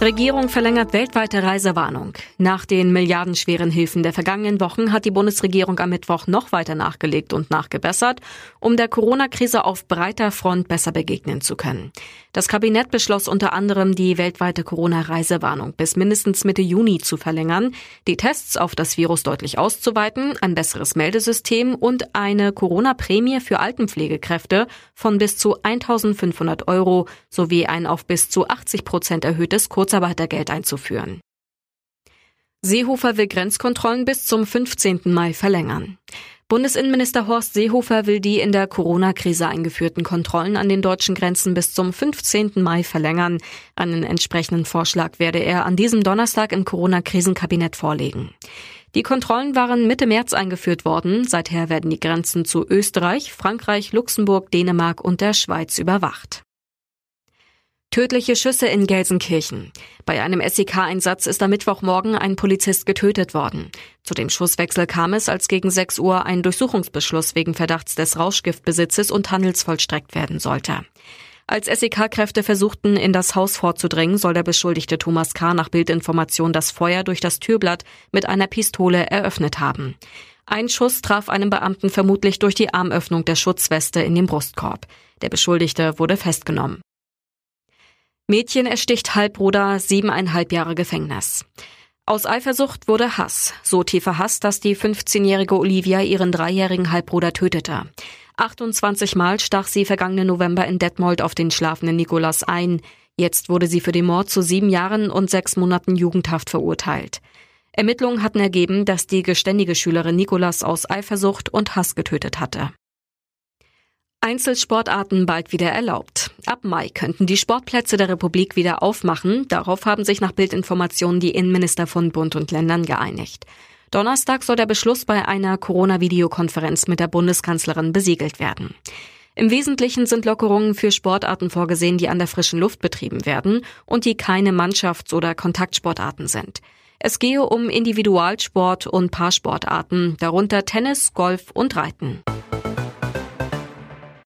Regierung verlängert weltweite Reisewarnung. Nach den milliardenschweren Hilfen der vergangenen Wochen hat die Bundesregierung am Mittwoch noch weiter nachgelegt und nachgebessert, um der Corona-Krise auf breiter Front besser begegnen zu können. Das Kabinett beschloss unter anderem, die weltweite Corona-Reisewarnung bis mindestens Mitte Juni zu verlängern, die Tests auf das Virus deutlich auszuweiten, ein besseres Meldesystem und eine Corona-Prämie für Altenpflegekräfte von bis zu 1500 Euro sowie ein auf bis zu 80 Prozent erhöhtes Kurz Kurzarbeitergeld einzuführen. Seehofer will Grenzkontrollen bis zum 15. Mai verlängern. Bundesinnenminister Horst Seehofer will die in der Corona-Krise eingeführten Kontrollen an den deutschen Grenzen bis zum 15. Mai verlängern. Einen entsprechenden Vorschlag werde er an diesem Donnerstag im Corona-Krisenkabinett vorlegen. Die Kontrollen waren Mitte März eingeführt worden. Seither werden die Grenzen zu Österreich, Frankreich, Luxemburg, Dänemark und der Schweiz überwacht. Tödliche Schüsse in Gelsenkirchen. Bei einem SEK-Einsatz ist am Mittwochmorgen ein Polizist getötet worden. Zu dem Schusswechsel kam es, als gegen 6 Uhr ein Durchsuchungsbeschluss wegen Verdachts des Rauschgiftbesitzes und Handels vollstreckt werden sollte. Als SEK-Kräfte versuchten, in das Haus vorzudringen, soll der Beschuldigte Thomas K. nach Bildinformation das Feuer durch das Türblatt mit einer Pistole eröffnet haben. Ein Schuss traf einen Beamten vermutlich durch die Armöffnung der Schutzweste in den Brustkorb. Der Beschuldigte wurde festgenommen. Mädchen ersticht Halbbruder siebeneinhalb Jahre Gefängnis. Aus Eifersucht wurde Hass. So tiefer Hass, dass die 15-jährige Olivia ihren dreijährigen Halbbruder tötete. 28 Mal stach sie vergangenen November in Detmold auf den schlafenden Nikolas ein. Jetzt wurde sie für den Mord zu sieben Jahren und sechs Monaten Jugendhaft verurteilt. Ermittlungen hatten ergeben, dass die geständige Schülerin Nikolas aus Eifersucht und Hass getötet hatte. Einzelsportarten bald wieder erlaubt. Ab Mai könnten die Sportplätze der Republik wieder aufmachen. Darauf haben sich nach Bildinformationen die Innenminister von Bund und Ländern geeinigt. Donnerstag soll der Beschluss bei einer Corona-Videokonferenz mit der Bundeskanzlerin besiegelt werden. Im Wesentlichen sind Lockerungen für Sportarten vorgesehen, die an der frischen Luft betrieben werden und die keine Mannschafts- oder Kontaktsportarten sind. Es gehe um Individualsport und Paarsportarten, darunter Tennis, Golf und Reiten.